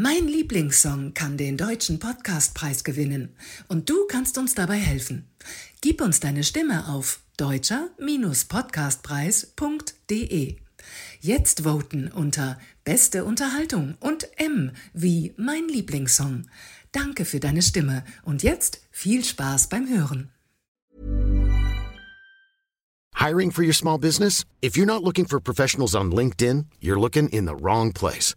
Mein Lieblingssong kann den deutschen Podcastpreis gewinnen und du kannst uns dabei helfen. Gib uns deine Stimme auf deutscher-podcastpreis.de. Jetzt voten unter Beste Unterhaltung und M wie mein Lieblingssong. Danke für deine Stimme und jetzt viel Spaß beim Hören. Hiring for your small business? If you're not looking for professionals on LinkedIn, you're looking in the wrong place.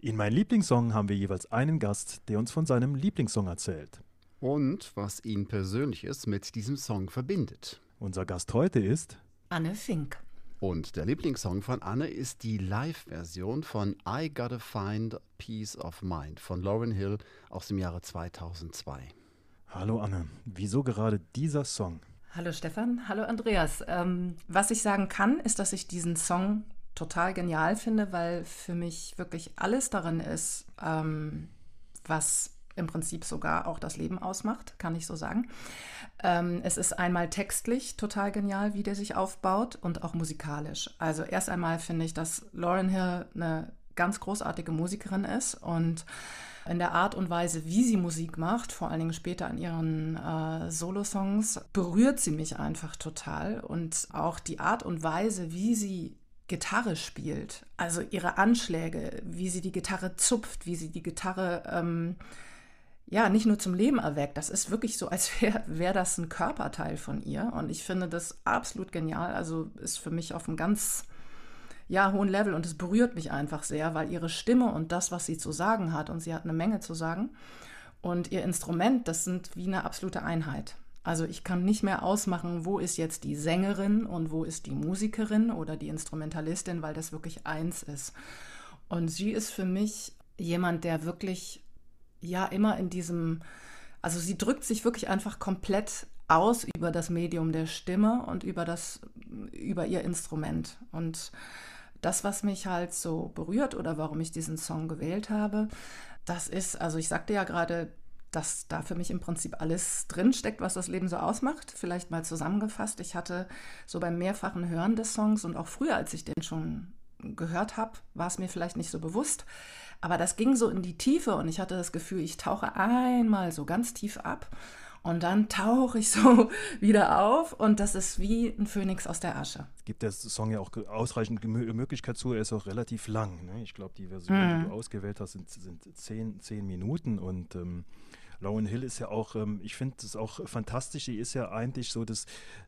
In meinem Lieblingssong haben wir jeweils einen Gast, der uns von seinem Lieblingssong erzählt. Und was ihn persönliches mit diesem Song verbindet. Unser Gast heute ist Anne Fink. Und der Lieblingssong von Anne ist die Live-Version von I Gotta Find Peace of Mind von Lauren Hill aus dem Jahre 2002. Hallo Anne, wieso gerade dieser Song? Hallo Stefan, hallo Andreas. Ähm, was ich sagen kann, ist, dass ich diesen Song total genial finde, weil für mich wirklich alles darin ist, ähm, was im Prinzip sogar auch das Leben ausmacht, kann ich so sagen. Ähm, es ist einmal textlich total genial, wie der sich aufbaut und auch musikalisch. Also erst einmal finde ich, dass Lauren Hill eine ganz großartige Musikerin ist und in der Art und Weise, wie sie Musik macht, vor allen Dingen später in ihren äh, Solo-Songs, berührt sie mich einfach total. Und auch die Art und Weise, wie sie Gitarre spielt, also ihre Anschläge, wie sie die Gitarre zupft, wie sie die Gitarre ähm, ja nicht nur zum Leben erweckt. Das ist wirklich so, als wäre wär das ein Körperteil von ihr. Und ich finde das absolut genial. Also ist für mich auf einem ganz ja, hohen Level und es berührt mich einfach sehr, weil ihre Stimme und das, was sie zu sagen hat, und sie hat eine Menge zu sagen, und ihr Instrument, das sind wie eine absolute Einheit. Also ich kann nicht mehr ausmachen, wo ist jetzt die Sängerin und wo ist die Musikerin oder die Instrumentalistin, weil das wirklich eins ist. Und sie ist für mich jemand, der wirklich ja immer in diesem, also sie drückt sich wirklich einfach komplett aus über das Medium der Stimme und über das, über ihr Instrument. Und das, was mich halt so berührt oder warum ich diesen Song gewählt habe, das ist, also ich sagte ja gerade, dass da für mich im Prinzip alles drinsteckt, was das Leben so ausmacht. Vielleicht mal zusammengefasst. Ich hatte so beim mehrfachen Hören des Songs und auch früher, als ich den schon gehört habe, war es mir vielleicht nicht so bewusst. Aber das ging so in die Tiefe und ich hatte das Gefühl, ich tauche einmal so ganz tief ab und dann tauche ich so wieder auf und das ist wie ein Phönix aus der Asche. Es gibt der Song ja auch ausreichend Möglichkeit zu, er ist auch relativ lang. Ne? Ich glaube, die Version, Mhm. die du ausgewählt hast, sind, sind zehn, zehn Minuten und ähm, Lauren Hill ist ja auch, ähm, ich finde es auch fantastisch, sie ist ja eigentlich so das,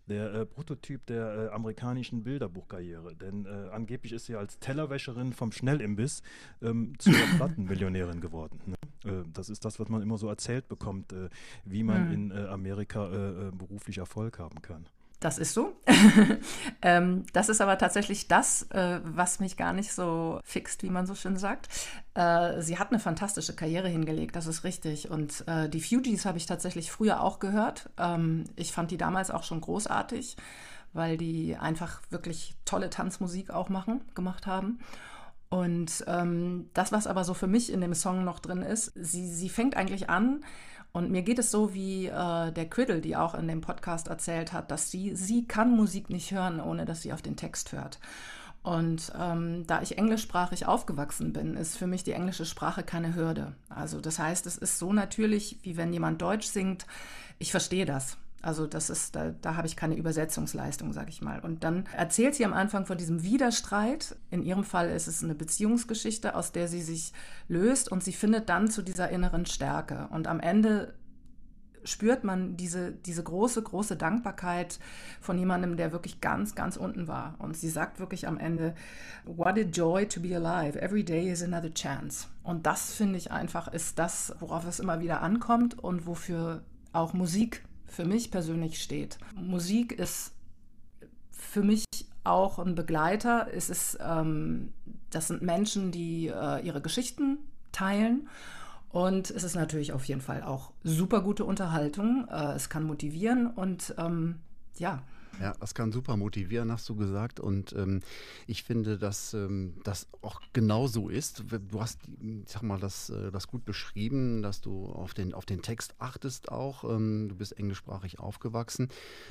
der äh, Prototyp der äh, amerikanischen Bilderbuchkarriere. Denn äh, angeblich ist sie als Tellerwäscherin vom Schnellimbiss ähm, zur Plattenmillionärin geworden. Ne? Äh, das ist das, was man immer so erzählt bekommt, äh, wie man Mhm. in äh, Amerika beruflich Erfolg haben kann. Das ist so. ähm, das ist aber tatsächlich das, äh, was mich gar nicht so fixt, wie man so schön sagt. Äh, sie hat eine fantastische Karriere hingelegt, das ist richtig. Und äh, die Fugees habe ich tatsächlich früher auch gehört. Ähm, ich fand die damals auch schon großartig, weil die einfach wirklich tolle Tanzmusik auch machen, gemacht haben. Und ähm, das, was aber so für mich in dem Song noch drin ist, sie, sie fängt eigentlich an, und mir geht es so wie äh, der Quiddle, die auch in dem Podcast erzählt hat, dass sie, sie kann Musik nicht hören, ohne dass sie auf den Text hört. Und ähm, da ich englischsprachig aufgewachsen bin, ist für mich die englische Sprache keine Hürde. Also das heißt, es ist so natürlich, wie wenn jemand Deutsch singt. Ich verstehe das. Also das ist, da, da habe ich keine Übersetzungsleistung, sage ich mal. Und dann erzählt sie am Anfang von diesem Widerstreit. In ihrem Fall ist es eine Beziehungsgeschichte, aus der sie sich löst und sie findet dann zu dieser inneren Stärke. Und am Ende spürt man diese, diese große, große Dankbarkeit von jemandem, der wirklich ganz, ganz unten war. Und sie sagt wirklich am Ende, What a joy to be alive. Every day is another chance. Und das finde ich einfach ist das, worauf es immer wieder ankommt und wofür auch Musik für mich persönlich steht. Musik ist für mich auch ein Begleiter. Es ist, ähm, das sind Menschen, die äh, ihre Geschichten teilen Und es ist natürlich auf jeden Fall auch super gute Unterhaltung. Äh, es kann motivieren und ähm, ja, ja, das kann super motivieren, hast du gesagt. Und ähm, ich finde, dass ähm, das auch genau so ist. Du hast, ich sag mal, das, äh, das gut beschrieben, dass du auf den, auf den Text achtest auch. Ähm, du bist englischsprachig aufgewachsen.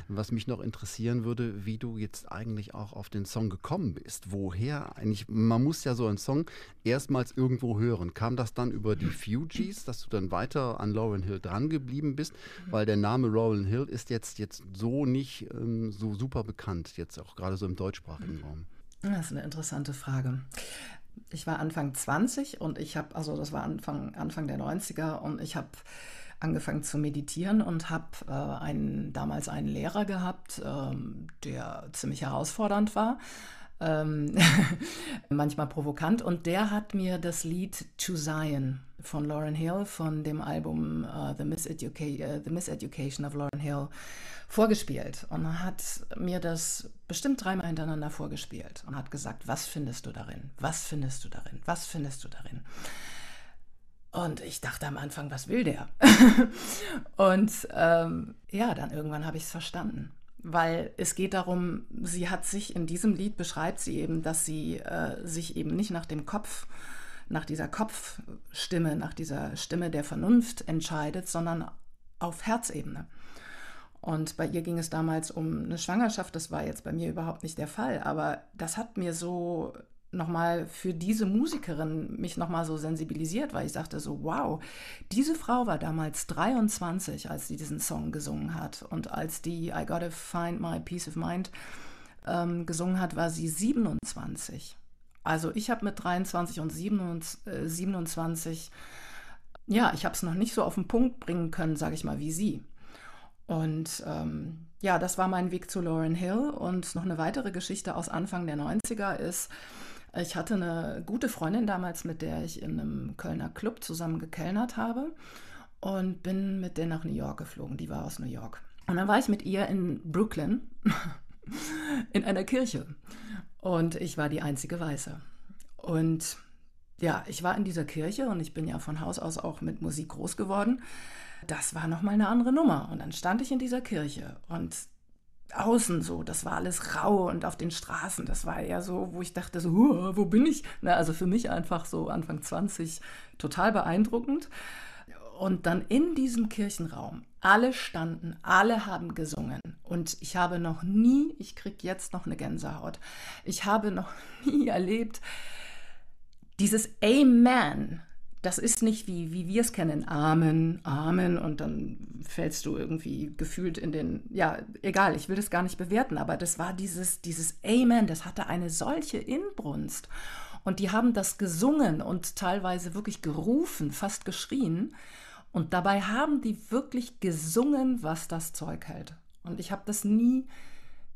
Was mich noch interessieren würde, wie du jetzt eigentlich auch auf den Song gekommen bist. Woher eigentlich, man muss ja so einen Song erstmals irgendwo hören. Kam das dann über die Fugees, dass du dann weiter an Lauren Hill dran geblieben bist? Weil der Name Lauren Hill ist jetzt, jetzt so nicht ähm, so super bekannt, jetzt auch gerade so im deutschsprachigen Raum? Das ist eine interessante Frage. Ich war Anfang 20 und ich habe, also das war Anfang, Anfang der 90er und ich habe angefangen zu meditieren und habe äh, einen, damals einen Lehrer gehabt, ähm, der ziemlich herausfordernd war, ähm, manchmal provokant. Und der hat mir das Lied To Zion von Lauren Hill von dem Album uh, The, Miseduca uh, The Miseducation of Lauren Hill vorgespielt und hat mir das bestimmt dreimal hintereinander vorgespielt und hat gesagt, was findest du darin? Was findest du darin? Was findest du darin? Und ich dachte am Anfang, was will der? und ähm, ja, dann irgendwann habe ich es verstanden. Weil es geht darum, sie hat sich in diesem Lied beschreibt sie eben, dass sie äh, sich eben nicht nach dem Kopf, nach dieser Kopfstimme, nach dieser Stimme der Vernunft entscheidet, sondern auf Herzebene. Und bei ihr ging es damals um eine Schwangerschaft, das war jetzt bei mir überhaupt nicht der Fall, aber das hat mir so nochmal für diese Musikerin mich nochmal so sensibilisiert, weil ich sagte so, wow, diese Frau war damals 23, als sie diesen Song gesungen hat. Und als die I Gotta Find My Peace of Mind ähm, gesungen hat, war sie 27. Also ich habe mit 23 und 27, äh, ja, ich habe es noch nicht so auf den Punkt bringen können, sage ich mal, wie sie. Und ähm, ja, das war mein Weg zu Lauren Hill. Und noch eine weitere Geschichte aus Anfang der 90er ist, ich hatte eine gute Freundin damals, mit der ich in einem Kölner Club zusammen gekellnert habe und bin mit der nach New York geflogen. Die war aus New York. Und dann war ich mit ihr in Brooklyn in einer Kirche. Und ich war die einzige Weiße. Und ja, ich war in dieser Kirche und ich bin ja von Haus aus auch mit Musik groß geworden das war nochmal eine andere Nummer. Und dann stand ich in dieser Kirche und außen so, das war alles rau und auf den Straßen, das war eher so, wo ich dachte so, wo bin ich? Na, also für mich einfach so Anfang 20 total beeindruckend. Und dann in diesem Kirchenraum, alle standen, alle haben gesungen. Und ich habe noch nie, ich kriege jetzt noch eine Gänsehaut, ich habe noch nie erlebt, dieses Amen das ist nicht wie, wie wir es kennen, Amen, Amen und dann fällst du irgendwie gefühlt in den, ja, egal, ich will das gar nicht bewerten, aber das war dieses, dieses Amen, das hatte eine solche Inbrunst. Und die haben das gesungen und teilweise wirklich gerufen, fast geschrien. Und dabei haben die wirklich gesungen, was das Zeug hält. Und ich habe das nie,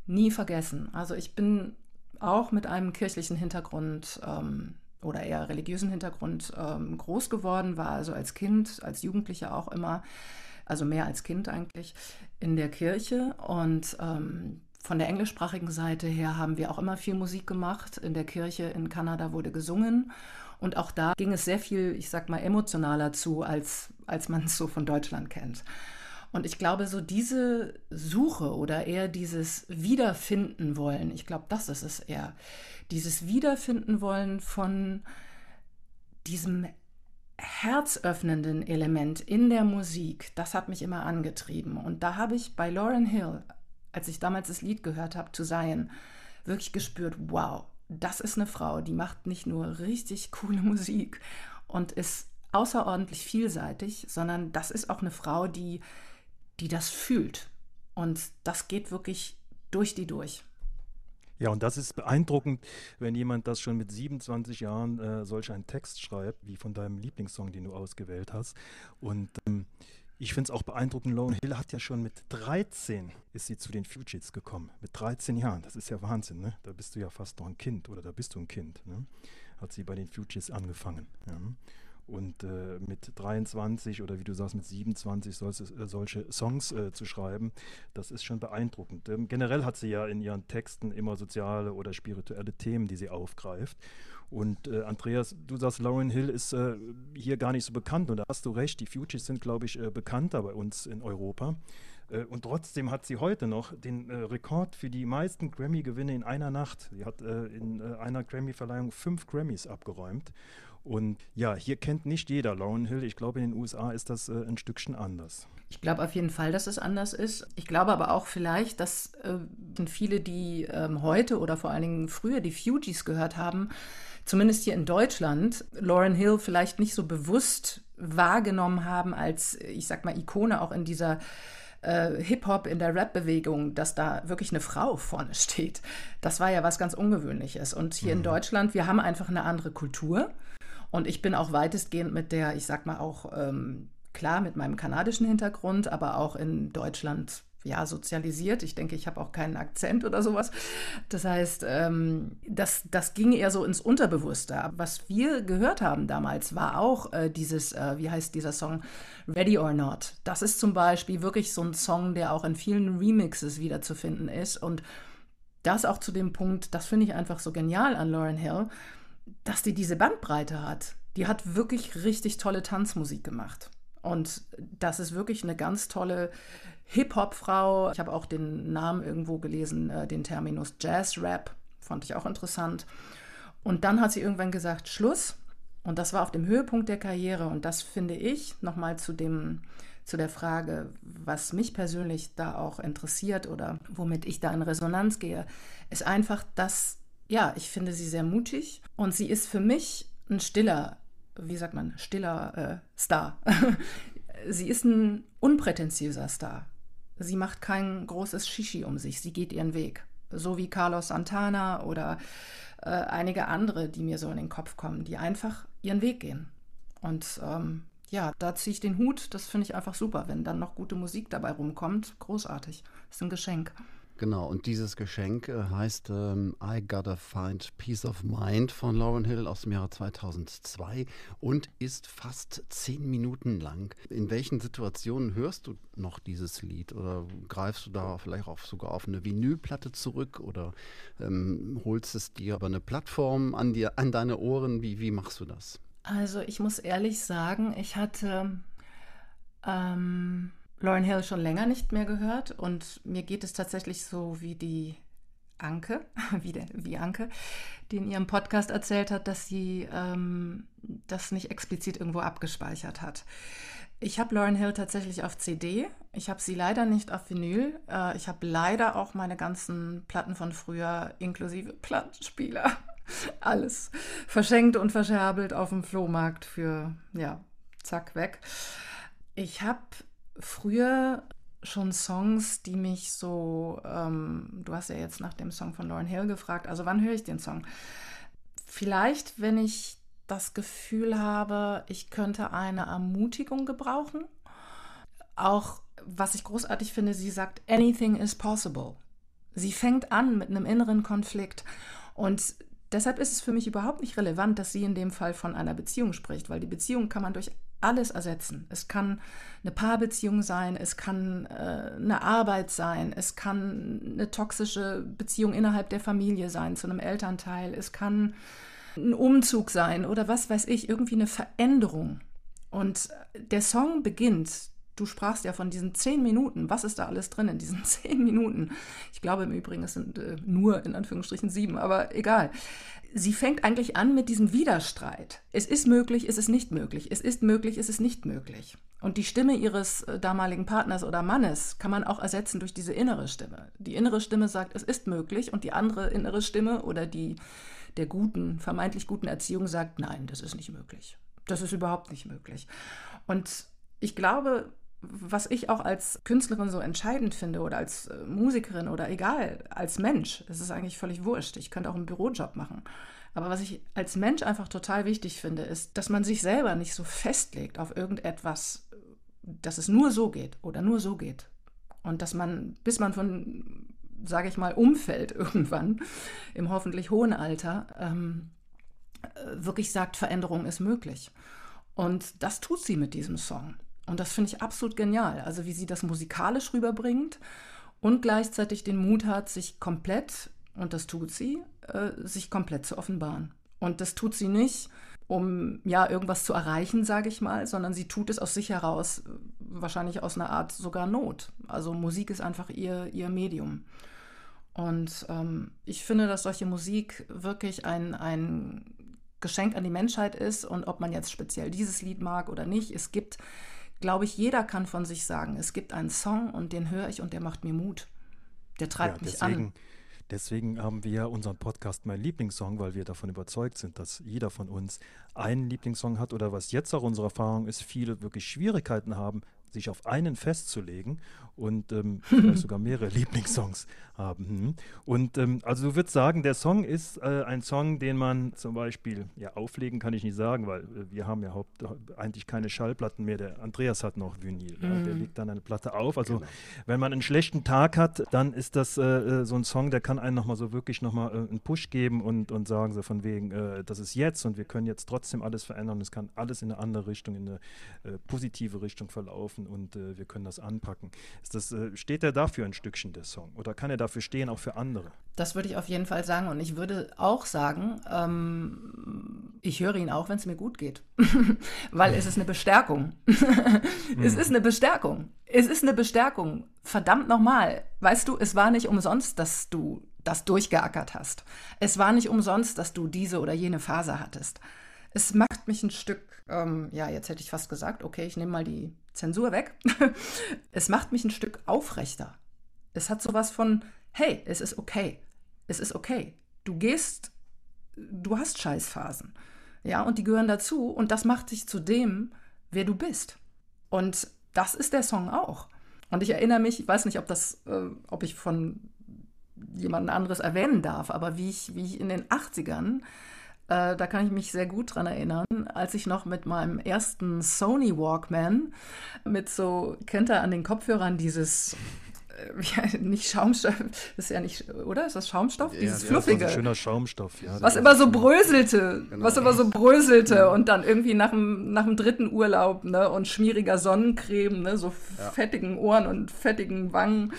nie vergessen. Also ich bin auch mit einem kirchlichen Hintergrund ähm, oder eher religiösen Hintergrund ähm, groß geworden, war also als Kind, als Jugendliche auch immer, also mehr als Kind eigentlich, in der Kirche. Und ähm, von der englischsprachigen Seite her haben wir auch immer viel Musik gemacht. In der Kirche in Kanada wurde gesungen. Und auch da ging es sehr viel, ich sag mal, emotionaler zu, als, als man es so von Deutschland kennt. Und ich glaube, so diese Suche oder eher dieses Wiederfinden wollen, ich glaube, das ist es eher, dieses Wiederfinden wollen von diesem herzöffnenden Element in der Musik, das hat mich immer angetrieben. Und da habe ich bei Lauren Hill, als ich damals das Lied gehört habe, zu sein, wirklich gespürt, wow, das ist eine Frau, die macht nicht nur richtig coole Musik und ist außerordentlich vielseitig, sondern das ist auch eine Frau, die die das fühlt. Und das geht wirklich durch die durch. Ja, und das ist beeindruckend, wenn jemand das schon mit 27 Jahren äh, solch einen Text schreibt, wie von deinem Lieblingssong, den du ausgewählt hast. Und ähm, ich finde es auch beeindruckend, Lone Hill hat ja schon mit 13 ist sie zu den Fugits gekommen. Mit 13 Jahren, das ist ja Wahnsinn, ne? Da bist du ja fast noch ein Kind oder da bist du ein Kind, ne? Hat sie bei den Fugits angefangen. Ja. Und äh, mit 23 oder wie du sagst, mit 27 solche, äh, solche Songs äh, zu schreiben, das ist schon beeindruckend. Ähm, generell hat sie ja in ihren Texten immer soziale oder spirituelle Themen, die sie aufgreift. Und äh, Andreas, du sagst, Lauren Hill ist äh, hier gar nicht so bekannt und da hast du recht, die Fugees sind, glaube ich, äh, bekannter bei uns in Europa. Äh, und trotzdem hat sie heute noch den äh, Rekord für die meisten Grammy-Gewinne in einer Nacht. Sie hat äh, in einer Grammy-Verleihung fünf Grammys abgeräumt. Und ja, hier kennt nicht jeder Lauren Hill. Ich glaube, in den USA ist das äh, ein Stückchen anders. Ich glaube auf jeden Fall, dass es anders ist. Ich glaube aber auch vielleicht, dass äh, viele, die ähm, heute oder vor allen Dingen früher die Fugees gehört haben, zumindest hier in Deutschland, Lauren Hill vielleicht nicht so bewusst wahrgenommen haben als, ich sag mal, Ikone auch in dieser äh, Hip-Hop, in der Rap-Bewegung, dass da wirklich eine Frau vorne steht. Das war ja was ganz Ungewöhnliches. Und hier mhm. in Deutschland, wir haben einfach eine andere Kultur. Und ich bin auch weitestgehend mit der, ich sag mal auch, ähm, klar mit meinem kanadischen Hintergrund, aber auch in Deutschland ja, sozialisiert. Ich denke, ich habe auch keinen Akzent oder sowas. Das heißt, ähm, das, das ging eher so ins Unterbewusste. Was wir gehört haben damals, war auch äh, dieses, äh, wie heißt dieser Song, Ready or Not. Das ist zum Beispiel wirklich so ein Song, der auch in vielen Remixes wiederzufinden ist. Und das auch zu dem Punkt, das finde ich einfach so genial an Lauren Hill dass die diese Bandbreite hat. Die hat wirklich richtig tolle Tanzmusik gemacht. Und das ist wirklich eine ganz tolle Hip-Hop-Frau. Ich habe auch den Namen irgendwo gelesen, äh, den Terminus Jazz-Rap. Fand ich auch interessant. Und dann hat sie irgendwann gesagt, Schluss. Und das war auf dem Höhepunkt der Karriere. Und das finde ich nochmal zu zu der Frage, was mich persönlich da auch interessiert oder womit ich da in Resonanz gehe, ist einfach, dass ja, ich finde sie sehr mutig und sie ist für mich ein stiller, wie sagt man, stiller äh, Star. sie ist ein unprätentiöser Star. Sie macht kein großes Shishi um sich, sie geht ihren Weg. So wie Carlos Santana oder äh, einige andere, die mir so in den Kopf kommen, die einfach ihren Weg gehen. Und ähm, ja, da ziehe ich den Hut. Das finde ich einfach super. Wenn dann noch gute Musik dabei rumkommt, großartig. Ist ein Geschenk. Genau, und dieses Geschenk äh, heißt ähm, I Gotta Find Peace of Mind von Lauren Hill aus dem Jahre 2002 und ist fast zehn Minuten lang. In welchen Situationen hörst du noch dieses Lied oder greifst du da vielleicht auch sogar auf eine Vinylplatte zurück oder ähm, holst es dir über eine Plattform an, dir, an deine Ohren? Wie, wie machst du das? Also ich muss ehrlich sagen, ich hatte... Ähm Lauren Hill schon länger nicht mehr gehört und mir geht es tatsächlich so wie die Anke, wie, der, wie Anke, die in ihrem Podcast erzählt hat, dass sie ähm, das nicht explizit irgendwo abgespeichert hat. Ich habe Lauren Hill tatsächlich auf CD. Ich habe sie leider nicht auf Vinyl. Äh, ich habe leider auch meine ganzen Platten von früher inklusive Plattenspieler alles verschenkt und verscherbelt auf dem Flohmarkt für, ja, zack, weg. Ich habe früher schon Songs, die mich so, ähm, du hast ja jetzt nach dem Song von Lauren Hill gefragt, also wann höre ich den Song? Vielleicht, wenn ich das Gefühl habe, ich könnte eine Ermutigung gebrauchen. Auch, was ich großartig finde, sie sagt, anything is possible. Sie fängt an mit einem inneren Konflikt und deshalb ist es für mich überhaupt nicht relevant, dass sie in dem Fall von einer Beziehung spricht, weil die Beziehung kann man durch alles ersetzen. Es kann eine Paarbeziehung sein, es kann äh, eine Arbeit sein, es kann eine toxische Beziehung innerhalb der Familie sein zu einem Elternteil, es kann ein Umzug sein oder was weiß ich, irgendwie eine Veränderung. Und der Song beginnt, du sprachst ja von diesen zehn Minuten, was ist da alles drin in diesen zehn Minuten? Ich glaube im Übrigen, es sind äh, nur in Anführungsstrichen sieben, aber egal sie fängt eigentlich an mit diesem Widerstreit. Es ist möglich, es ist nicht möglich. Es ist möglich, es ist nicht möglich. Und die Stimme ihres äh, damaligen Partners oder Mannes kann man auch ersetzen durch diese innere Stimme. Die innere Stimme sagt, es ist möglich und die andere innere Stimme oder die der guten, vermeintlich guten Erziehung sagt, nein, das ist nicht möglich. Das ist überhaupt nicht möglich. Und ich glaube, was ich auch als Künstlerin so entscheidend finde oder als äh, Musikerin oder egal, als Mensch, es ist eigentlich völlig wurscht. Ich könnte auch einen Bürojob machen. Aber was ich als Mensch einfach total wichtig finde, ist, dass man sich selber nicht so festlegt auf irgendetwas, dass es nur so geht oder nur so geht. Und dass man, bis man von, sage ich mal, umfällt irgendwann, im hoffentlich hohen Alter, ähm, äh, wirklich sagt, Veränderung ist möglich. Und das tut sie mit diesem Song. Und das finde ich absolut genial. Also wie sie das musikalisch rüberbringt und gleichzeitig den Mut hat, sich komplett, und das tut sie, äh, sich komplett zu offenbaren. Und das tut sie nicht, um ja irgendwas zu erreichen, sage ich mal, sondern sie tut es aus sich heraus, wahrscheinlich aus einer Art sogar Not. Also Musik ist einfach ihr, ihr Medium. Und ähm, ich finde, dass solche Musik wirklich ein, ein Geschenk an die Menschheit ist. Und ob man jetzt speziell dieses Lied mag oder nicht, es gibt, glaube ich, jeder kann von sich sagen, es gibt einen Song und den höre ich und der macht mir Mut. Der treibt ja, mich deswegen, an. Deswegen haben wir unseren Podcast Mein Lieblingssong, weil wir davon überzeugt sind, dass jeder von uns einen Lieblingssong hat oder was jetzt auch unsere Erfahrung ist, viele wirklich Schwierigkeiten haben, sich auf einen festzulegen und ähm, vielleicht sogar mehrere Lieblingssongs haben. Hm. Und ähm, also du würdest sagen, der Song ist äh, ein Song, den man zum Beispiel, ja, auflegen kann ich nicht sagen, weil äh, wir haben ja haupt, eigentlich keine Schallplatten mehr. Der Andreas hat noch Vinyl, mhm. ja, der legt dann eine Platte auf. Also genau. wenn man einen schlechten Tag hat, dann ist das äh, äh so ein Song, der kann einen nochmal so wirklich nochmal äh, einen Push geben und, und sagen so von wegen, äh, das ist jetzt und wir können jetzt trotzdem alles verändern. Es kann alles in eine andere Richtung, in eine äh, positive Richtung verlaufen und wir können das anpacken. Ist das, steht er dafür ein Stückchen, der Song? Oder kann er dafür stehen, auch für andere. Das würde ich auf jeden Fall sagen. Und ich würde auch sagen, ähm, ich höre ihn auch, wenn es mir gut geht. Weil es ist eine Bestärkung. es ist eine Bestärkung. Es ist eine Bestärkung. Verdammt nochmal. Weißt du, es war nicht umsonst, dass du das durchgeackert hast. Es war nicht umsonst, dass du diese oder jene Phase hattest. Es macht mich ein Stück, ähm, ja, jetzt hätte ich fast gesagt, okay, ich nehme mal die Zensur weg. es macht mich ein Stück aufrechter. Es hat sowas von, hey, es ist okay. Es ist okay. Du gehst, du hast Scheißphasen. Ja, und die gehören dazu und das macht dich zu dem, wer du bist. Und das ist der Song auch. Und ich erinnere mich, ich weiß nicht, ob das, äh, ob ich von jemand anderes erwähnen darf, aber wie ich, wie ich in den 80ern, äh, da kann ich mich sehr gut dran erinnern, als ich noch mit meinem ersten Sony Walkman mit so, kennt ihr an den Kopfhörern dieses ja, nicht Schaumstoff, das ist ja nicht, oder? Ist das Schaumstoff? Ja, Dieses fluffige. Ja, ein schöner Schaumstoff, ja. Was immer so bröselte, genau. was immer so bröselte ja. und dann irgendwie nach dem, nach dem dritten Urlaub, ne, und schmieriger Sonnencreme, ne, so ja. fettigen Ohren und fettigen Wangen,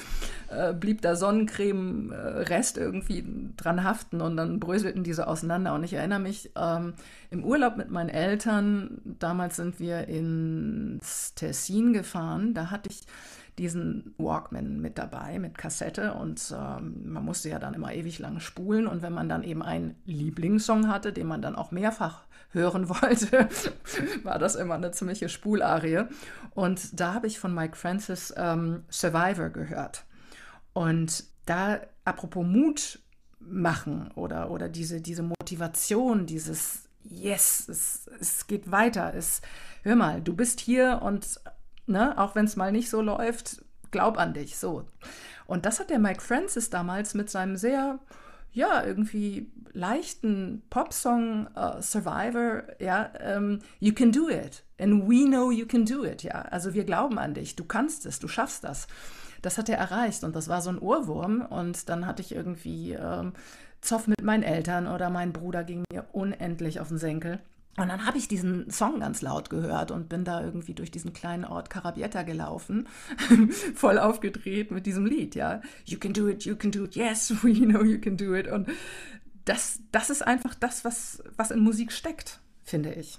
äh, blieb da Sonnencreme-Rest äh, irgendwie dran haften und dann bröselten diese auseinander. Und ich erinnere mich, ähm, im Urlaub mit meinen Eltern, damals sind wir ins Tessin gefahren, da hatte ich diesen Walkman mit dabei, mit Kassette und ähm, man musste ja dann immer ewig lang spulen und wenn man dann eben einen Lieblingssong hatte, den man dann auch mehrfach hören wollte, war das immer eine ziemliche Spularie. Und da habe ich von Mike Francis ähm, Survivor gehört. Und da, apropos Mut machen oder, oder diese, diese Motivation, dieses Yes, es, es geht weiter, es, hör mal, du bist hier und ne, auch wenn es mal nicht so läuft, glaub an dich, so. Und das hat der Mike Francis damals mit seinem sehr, ja, irgendwie leichten Popsong uh, Survivor, ja, um, ähm, You can do it. And we know you can do it, ja. Also wir glauben an dich, du kannst es, du schaffst das. Das hat er erreicht und das war so ein Ohrwurm. Und dann hatte ich irgendwie ähm, Zoff mit meinen Eltern oder mein Bruder ging mir unendlich auf den Senkel. Und dann habe ich diesen Song ganz laut gehört und bin da irgendwie durch diesen kleinen Ort Carabietta gelaufen, voll aufgedreht mit diesem Lied, ja. You can do it, you can do it, yes, we know you can do it. Und das, das ist einfach das, was, was in Musik steckt, finde ich.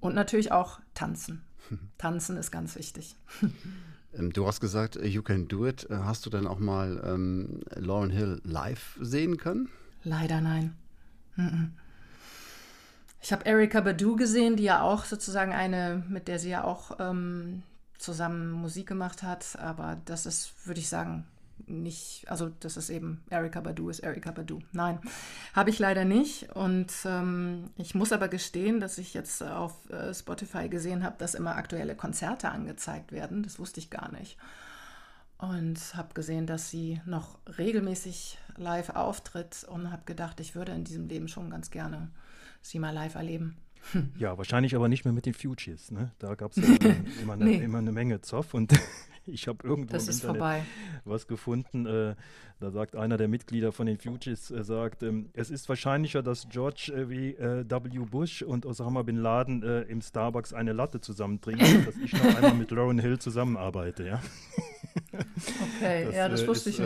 Und natürlich auch tanzen. Tanzen ist ganz wichtig. Ähm, du hast gesagt, you can do it. Äh, hast du denn auch mal ähm, Lauren Hill live sehen können? Leider nein. Mm -mm. Ich habe Erika Badu gesehen, die ja auch sozusagen eine, mit der sie ja auch ähm, zusammen Musik gemacht hat. Aber das ist, würde ich sagen, nicht, also das ist eben Erika Badu ist Erika Badu. Nein, habe ich leider nicht. Und ähm, ich muss aber gestehen, dass ich jetzt auf äh, Spotify gesehen habe, dass immer aktuelle Konzerte angezeigt werden. Das wusste ich gar nicht. Und habe gesehen, dass sie noch regelmäßig live auftritt und habe gedacht, ich würde in diesem Leben schon ganz gerne sie mal live erleben. Ja, wahrscheinlich aber nicht mehr mit den Fugees. Ne? Da gab es ja immer, eine, nee. immer eine Menge Zoff und ich habe irgendwo das im Internet vorbei. was gefunden. Äh, da sagt einer der Mitglieder von den Fugees, äh, sagt, ähm, es ist wahrscheinlicher, dass George äh, wie, äh, W. Bush und Osama Bin Laden äh, im Starbucks eine Latte zusammen trinken, dass ich noch einmal mit Lauren Hill zusammenarbeite. Ja? Okay, das, ja, das äh, wusste ist, ich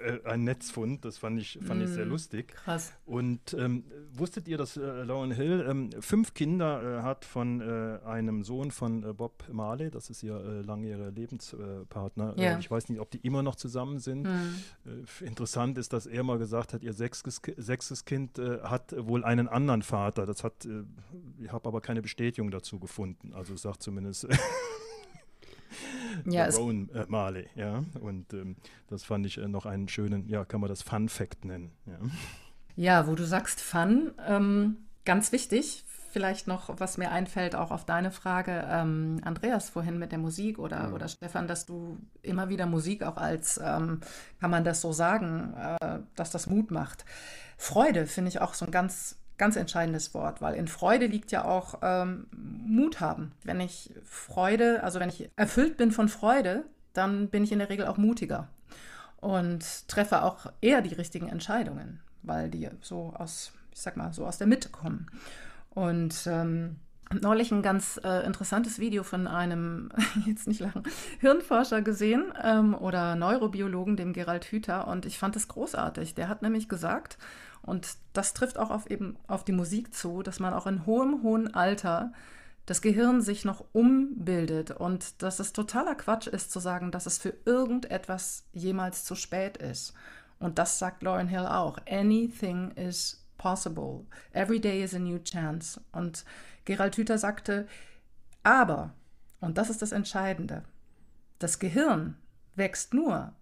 nicht. ein Netzfund, das fand ich, fand mm, ich sehr lustig. Krass. Und ähm, wusstet ihr, dass äh, Lauren Hill ähm, fünf Kinder äh, hat von äh, einem Sohn von äh, Bob Marley? Das ist ihr äh, langjähriger Lebenspartner. Äh, Ja. ich weiß nicht, ob die immer noch zusammen sind. Hm. Äh, interessant ist, dass er mal gesagt hat, ihr sechstes, sechstes Kind äh, hat wohl einen anderen Vater. Das hat, äh, ich habe aber keine Bestätigung dazu gefunden. Also sagt zumindest Ja, Rowan äh, Marley. Ja, und ähm, das fand ich äh, noch einen schönen, ja, kann man das Fun Fact nennen. Ja. ja, wo du sagst Fun, ähm, ganz wichtig. Vielleicht noch, was mir einfällt, auch auf deine Frage, ähm, Andreas, vorhin mit der Musik oder, oder Stefan, dass du immer wieder Musik auch als, ähm, kann man das so sagen, äh, dass das Mut macht. Freude finde ich auch so ein ganz, ganz entscheidendes Wort, weil in Freude liegt ja auch ähm, Mut haben. Wenn ich Freude, also wenn ich erfüllt bin von Freude, dann bin ich in der Regel auch mutiger und treffe auch eher die richtigen Entscheidungen, weil die so aus, ich sag mal, so aus der Mitte kommen. Und ähm, neulich ein ganz äh, interessantes Video von einem, jetzt nicht lachen, Hirnforscher gesehen ähm, oder Neurobiologen, dem Gerald Hüther. Und ich fand es großartig. Der hat nämlich gesagt, und das trifft auch auf eben auf die Musik zu, dass man auch in hohem, hohem Alter das Gehirn sich noch umbildet und dass es totaler Quatsch ist zu sagen, dass es für irgendetwas jemals zu spät ist. Und das sagt Lauren Hill auch. Anything is possible. Every day is a new chance. Und Gerald Hüther sagte, aber, und das ist das Entscheidende, das Gehirn wächst nur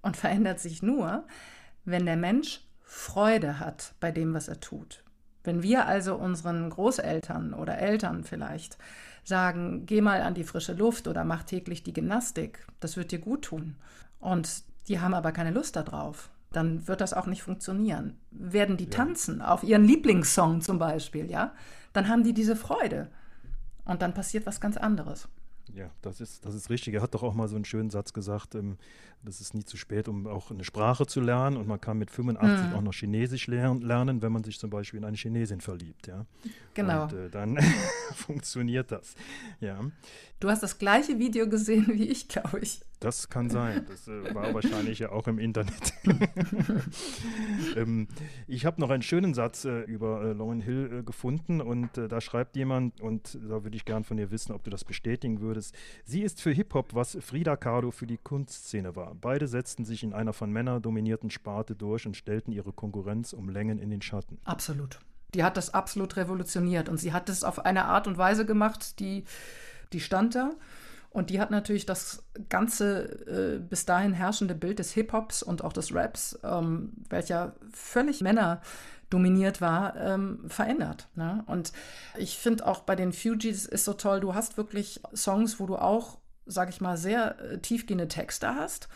und verändert sich nur, wenn der Mensch Freude hat bei dem, was er tut. Wenn wir also unseren Großeltern oder Eltern vielleicht sagen, geh mal an die frische Luft oder mach täglich die Gymnastik, das wird dir gut tun. Und die haben aber keine Lust darauf, dann wird das auch nicht funktionieren. Werden die tanzen auf ihren Lieblingssong zum Beispiel, ja, dann haben die diese Freude. Und dann passiert was ganz anderes. Ja, das ist, das ist richtig. Er hat doch auch mal so einen schönen Satz gesagt, ähm, das ist nie zu spät, um auch eine Sprache zu lernen und man kann mit 85 Mhm. auch noch Chinesisch lern, lernen, wenn man sich zum Beispiel in eine Chinesin verliebt. Ja? Genau. Und äh, dann funktioniert das. Ja, Du hast das gleiche Video gesehen wie ich, glaube ich. Das kann sein. Das äh, war wahrscheinlich ja auch im Internet. ähm, ich habe noch einen schönen Satz äh, über äh, Lauren Hill äh, gefunden und äh, da schreibt jemand, und da würde ich gern von dir wissen, ob du das bestätigen würdest. Sie ist für Hip-Hop, was Frida Kahlo für die Kunstszene war. Beide setzten sich in einer von Männern dominierten Sparte durch und stellten ihre Konkurrenz um Längen in den Schatten. Absolut. Die hat das absolut revolutioniert und sie hat es auf eine Art und Weise gemacht, die, die stand da. Und die hat natürlich das ganze äh, bis dahin herrschende Bild des Hip-Hops und auch des Raps, ähm, welcher völlig Männer dominiert war, ähm, verändert. Ne? Und ich finde auch bei den Fugees ist so toll, du hast wirklich Songs, wo du auch, sag ich mal, sehr äh, tiefgehende Texte hast.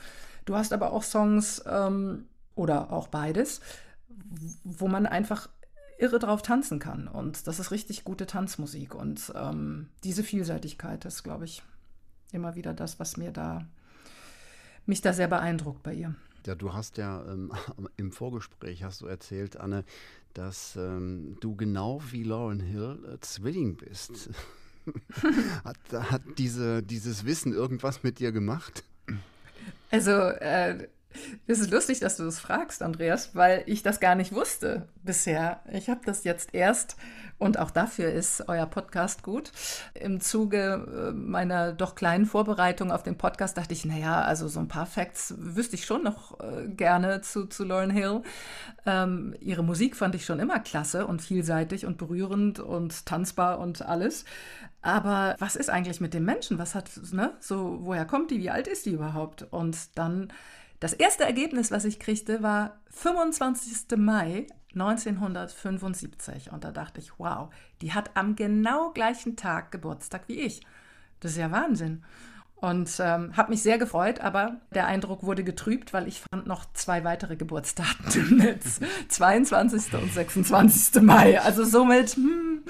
Du hast aber auch Songs ähm, oder auch beides, wo man einfach irre drauf tanzen kann. Und das ist richtig gute Tanzmusik. Und ähm, diese Vielseitigkeit ist, glaube ich, immer wieder das, was mir da mich da sehr beeindruckt bei ihr. Ja, du hast ja ähm, im Vorgespräch hast du erzählt, Anne, dass ähm, du genau wie Lauren Hill äh, Zwilling bist. hat, hat diese, dieses Wissen irgendwas mit dir gemacht? Also, äh, es ist lustig, dass du das fragst, Andreas, weil ich das gar nicht wusste bisher. Ich habe das jetzt erst, und auch dafür ist euer Podcast gut. Im Zuge äh, meiner doch kleinen Vorbereitung auf den Podcast dachte ich, naja, also so ein paar Facts wüsste ich schon noch äh, gerne zu, zu Lauren Hill. Ähm, ihre Musik fand ich schon immer klasse und vielseitig und berührend und tanzbar und alles. Aber was ist eigentlich mit dem Menschen? Was hat, ne, so, woher kommt die? Wie alt ist die überhaupt? Und dann das erste Ergebnis, was ich kriegte, war 25. Mai 1975. Und da dachte ich, wow, die hat am genau gleichen Tag Geburtstag wie ich. Das ist ja Wahnsinn. Und ähm, habe mich sehr gefreut, aber der Eindruck wurde getrübt, weil ich fand noch zwei weitere Geburtsdaten im Netz. 22. und 26. Mai. Also somit, hm,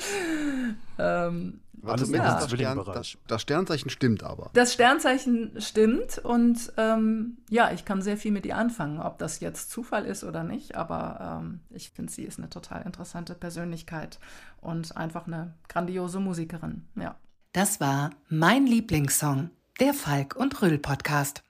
ähm, Zumindest im das, Stern, das, das Sternzeichen stimmt aber. Das Sternzeichen stimmt und ähm, ja, ich kann sehr viel mit ihr anfangen, ob das jetzt Zufall ist oder nicht, aber ähm, ich finde, sie ist eine total interessante Persönlichkeit und einfach eine grandiose Musikerin, ja. Das war mein Lieblingssong, der Falk und Rüll Podcast.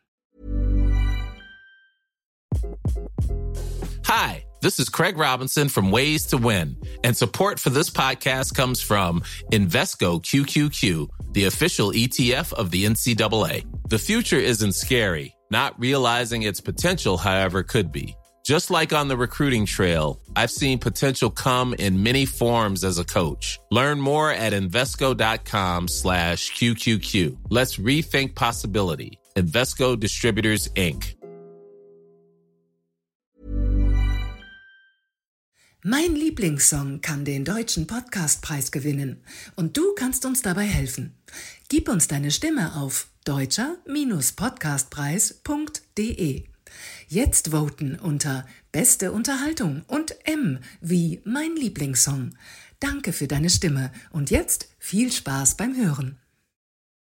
Hi, this is Craig Robinson from Ways to Win, and support for this podcast comes from Invesco QQQ, the official ETF of the NCAA. The future isn't scary. Not realizing its potential, however, could be. Just like on the recruiting trail, I've seen potential come in many forms as a coach. Learn more at Invesco.com slash QQQ. Let's rethink possibility. Invesco Distributors, Inc. Mein Lieblingssong kann den Deutschen Podcastpreis gewinnen und du kannst uns dabei helfen. Gib uns deine Stimme auf deutscher-podcastpreis.de. Jetzt voten unter Beste Unterhaltung und M wie mein Lieblingssong. Danke für deine Stimme und jetzt viel Spaß beim Hören.